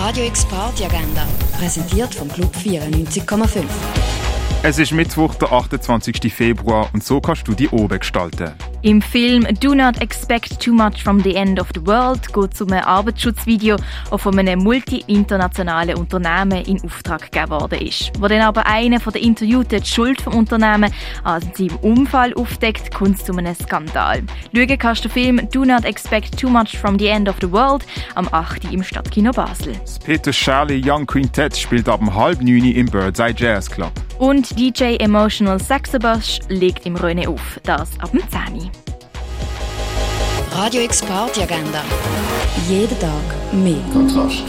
Radio X Party Agenda, präsentiert vom Club 94,5. Es ist Mittwoch, der 28. Februar und so kannst du die oben gestalten. Im Film Do Not Expect Too Much from the End of the World geht es um ein Arbeitsschutzvideo, das von einem multi-internationalen Unternehmen in Auftrag gegeben worden ist. Wo dann aber einer den Interviewten die Schuld vom Unternehmen an seinem Unfall aufdeckt, kommt es zu einem Skandal. Schauen kannst du den Film Do Not Expect Too Much from the End of the World am 8. im Stadtkino Basel. Das Peter Shirley Young Quintett spielt ab halb neun im Birdseye Jazz Club. Und DJ Emotional Saxobush legt im Röne auf. Das ab dem 10. Radio X Party Agenda. Jeden Tag mehr. Kontrast.